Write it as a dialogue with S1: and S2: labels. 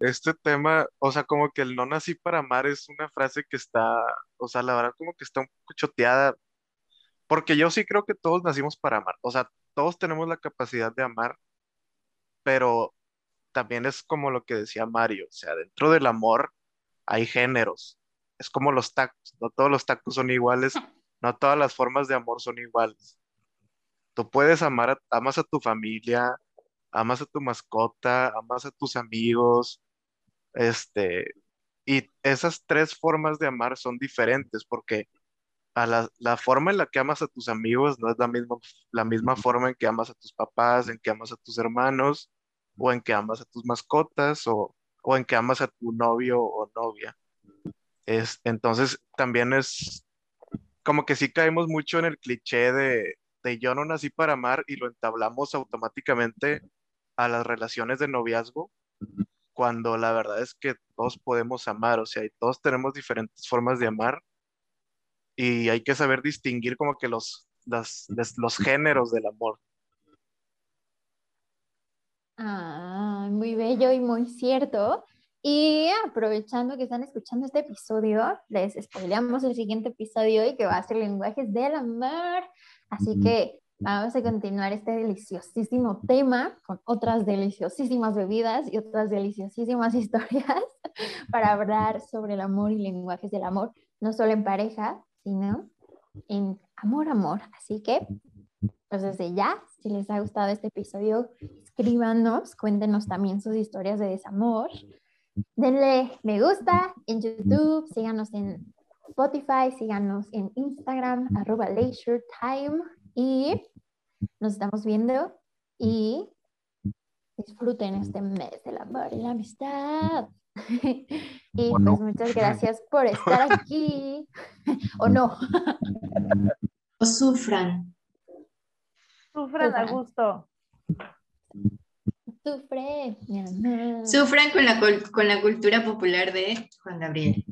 S1: este tema, o sea, como que el no nací para amar es una frase que está, o sea, la verdad como que está un poco choteada, porque yo sí creo que todos nacimos para amar, o sea, todos tenemos la capacidad de amar, pero también es como lo que decía Mario, o sea, dentro del amor hay géneros, es como los tacos, no todos los tacos son iguales, no todas las formas de amor son iguales. Tú puedes amar, a, amas a tu familia, amas a tu mascota, amas a tus amigos, este, y esas tres formas de amar son diferentes porque a la, la forma en la que amas a tus amigos no es la misma, la misma forma en que amas a tus papás, en que amas a tus hermanos, o en que amas a tus mascotas, o, o en que amas a tu novio o novia. Es, entonces también es como que sí caemos mucho en el cliché de, de yo no nací para amar y lo entablamos automáticamente a las relaciones de noviazgo, cuando la verdad es que todos podemos amar, o sea, y todos tenemos diferentes formas de amar y hay que saber distinguir como que los, las- les- los géneros del amor.
S2: Ah, muy bello y muy cierto. Y aprovechando que están escuchando este episodio, les spoileamos el siguiente episodio y que va a ser lenguajes del amor. Así que vamos a continuar este deliciosísimo tema con otras deliciosísimas bebidas y otras deliciosísimas historias para hablar sobre el amor y lenguajes del amor, no solo en pareja, sino en amor, amor. Así que, pues desde ya, si les ha gustado este episodio, escríbanos, cuéntenos también sus historias de desamor. Denle me gusta en YouTube, síganos en Spotify, síganos en Instagram, arroba Leisure Time y nos estamos viendo y disfruten este mes del amor y la amistad. y pues muchas gracias por estar aquí. ¿O no?
S3: O sufran.
S4: Sufran a
S2: Sufran.
S4: gusto.
S2: Sufre, mi amor.
S3: Sufran con la, con la cultura popular de Juan Gabriel.